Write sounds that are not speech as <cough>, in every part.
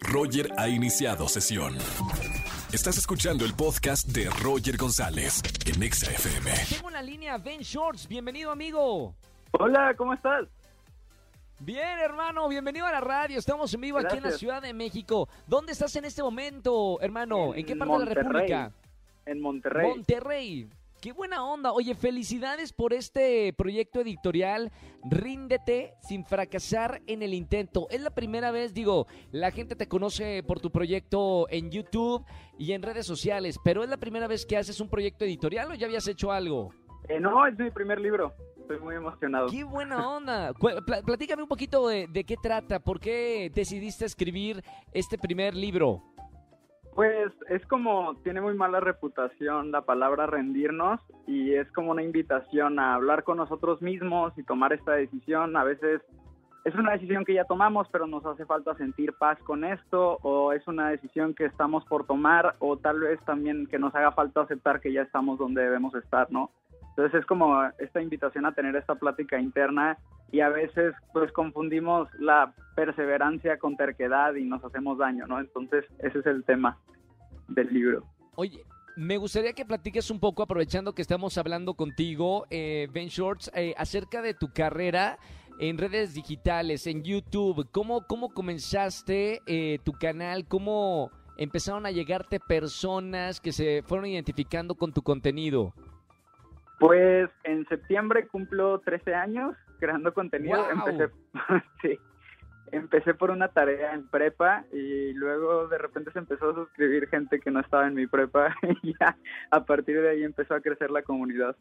Roger ha iniciado sesión. Estás escuchando el podcast de Roger González en Exa FM. Tengo en la línea Ben Shorts. Bienvenido, amigo. Hola, ¿cómo estás? Bien, hermano, bienvenido a la radio. Estamos en vivo aquí en la. Ciudad de México. ¿Dónde estás en este momento, hermano? ¿En, qué parte de la República? En Monterrey. Monterrey. Qué buena onda. Oye, felicidades por este proyecto editorial. Ríndete sin fracasar en el intento. Es la primera vez, digo, la gente te conoce por tu proyecto en YouTube y en redes sociales, pero es la primera vez que haces un proyecto editorial o ya habías hecho algo. Eh, no, es mi primer libro. Estoy muy emocionado. ¡Qué buena onda! Platícame un poquito de, de qué trata, por qué decidiste escribir este primer libro. Pues es como, tiene muy mala reputación la palabra rendirnos y es como una invitación a hablar con nosotros mismos y tomar esta decisión. A veces es una decisión que ya tomamos, pero nos hace falta sentir paz con esto o es una decisión que estamos por tomar o tal vez también que nos haga falta aceptar que ya estamos donde debemos estar, ¿no? Entonces es como esta invitación a tener esta plática interna y a veces pues confundimos la perseverancia con terquedad y nos hacemos daño, ¿no? Entonces ese es el tema del libro. Oye, me gustaría que platiques un poco, aprovechando que estamos hablando contigo, eh, Ben Shorts, eh, acerca de tu carrera en redes digitales, en YouTube. ¿Cómo, cómo comenzaste eh, tu canal? ¿Cómo empezaron a llegarte personas que se fueron identificando con tu contenido? Pues en septiembre cumplo 13 años creando contenido. Empecé, <laughs> sí, empecé por una tarea en prepa y luego de repente se empezó a suscribir gente que no estaba en mi prepa <laughs> y ya a partir de ahí empezó a crecer la comunidad.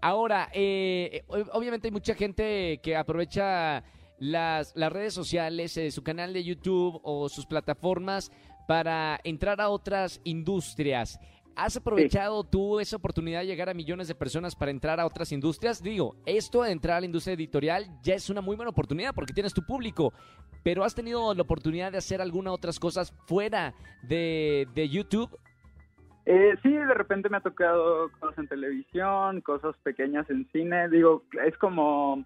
Ahora, eh, ob- obviamente hay mucha gente que aprovecha las, las redes sociales, eh, su canal de YouTube o sus plataformas para entrar a otras industrias. ¿Has aprovechado tú esa oportunidad de llegar a millones de personas para entrar a otras industrias? Digo, esto de entrar a la industria editorial ya es una muy buena oportunidad porque tienes tu público, pero ¿has tenido la oportunidad de hacer algunas otras cosas fuera de, de YouTube? Eh, sí, de repente me ha tocado cosas en televisión, cosas pequeñas en cine. Digo, es como,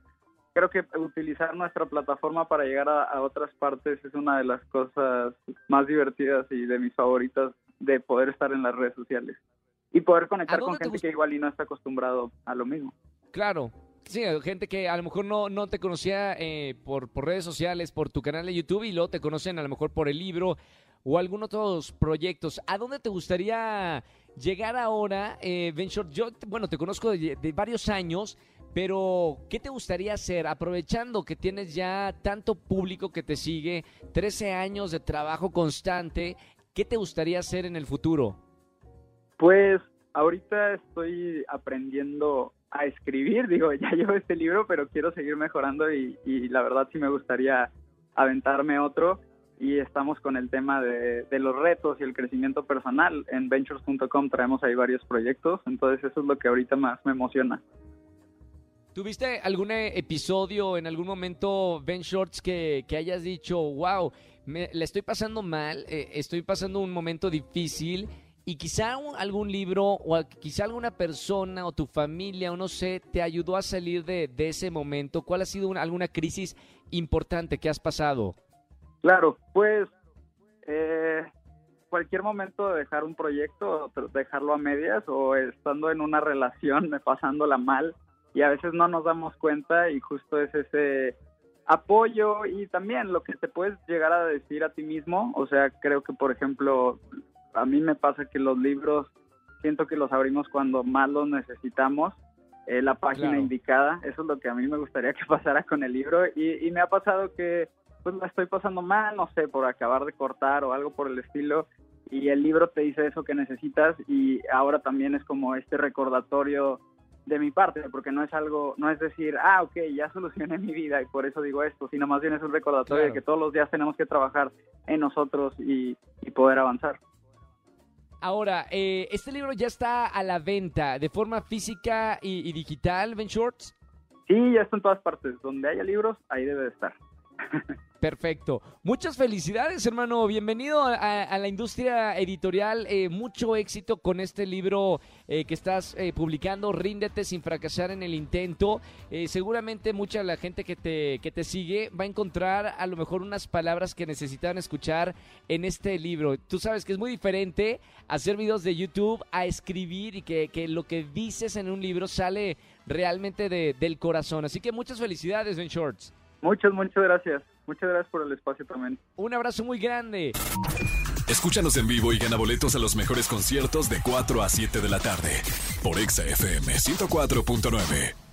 creo que utilizar nuestra plataforma para llegar a, a otras partes es una de las cosas más divertidas y de mis favoritas de poder estar en las redes sociales. Y poder conectar con gente que igual y no está acostumbrado a lo mismo. Claro. Sí, gente que a lo mejor no, no te conocía eh, por, por redes sociales, por tu canal de YouTube y luego te conocen a lo mejor por el libro o algún otros proyectos. ¿A dónde te gustaría llegar ahora, eh, Ben Short? Yo, bueno, te conozco de, de varios años, pero ¿qué te gustaría hacer? Aprovechando que tienes ya tanto público que te sigue, 13 años de trabajo constante, ¿qué te gustaría hacer en el futuro? Pues ahorita estoy aprendiendo a escribir, <laughs> digo, ya llevo este libro, pero quiero seguir mejorando y, y la verdad sí me gustaría aventarme otro y estamos con el tema de, de los retos y el crecimiento personal. En ventures.com traemos ahí varios proyectos, entonces eso es lo que ahorita más me emociona. ¿Tuviste algún eh, episodio en algún momento, Ben Shorts, que, que hayas dicho, wow, me, la estoy pasando mal, eh, estoy pasando un momento difícil y quizá algún libro o quizá alguna persona o tu familia o no sé, te ayudó a salir de, de ese momento? ¿Cuál ha sido una- alguna crisis importante que has pasado? Claro, pues eh, cualquier momento de dejar un proyecto, dejarlo a medias o estando en una relación, <laughs> pasándola mal y a veces no nos damos cuenta y justo es ese apoyo y también lo que te puedes llegar a decir a ti mismo, o sea, creo que por ejemplo, a mí me pasa que los libros siento que los abrimos cuando más los necesitamos, eh, la página Claro. indicada, eso es lo que a mí me gustaría que <laughs> pasara con el libro y, y me ha pasado que pues la estoy pasando mal, no sé, por acabar de cortar o algo por el estilo, y el libro te dice eso que necesitas y ahora también es como este recordatorio de mi parte, porque no es algo, no es decir, ah, ok, ya solucioné <laughs> mi vida y por eso digo esto, sino más bien es un recordatorio Claro. de que todos los días tenemos que trabajar en nosotros y, y poder avanzar. Ahora, eh, este libro ya está a la venta de forma física y, y digital, Ben Shorts. Sí, ya está en todas partes, donde haya libros, ahí debe de estar. Perfecto. Muchas felicidades, hermano. Bienvenido a, la industria editorial. Eh, mucho éxito con este libro eh, que estás eh, publicando, Ríndete sin fracasar en el intento. Seguramente mucha de la gente que te, que te sigue va a encontrar a lo mejor unas palabras que necesitan escuchar en este libro. Tú sabes que es muy diferente hacer videos de YouTube a escribir y que, que lo que dices en un libro sale realmente de- del corazón. Así que muchas felicidades, Ben Shorts. Muchas, muchas gracias. Muchas gracias por el espacio también. Un abrazo muy grande. Escúchanos en vivo y gana boletos a los mejores conciertos de 4 a 7 de la tarde por Exa FM 104.9.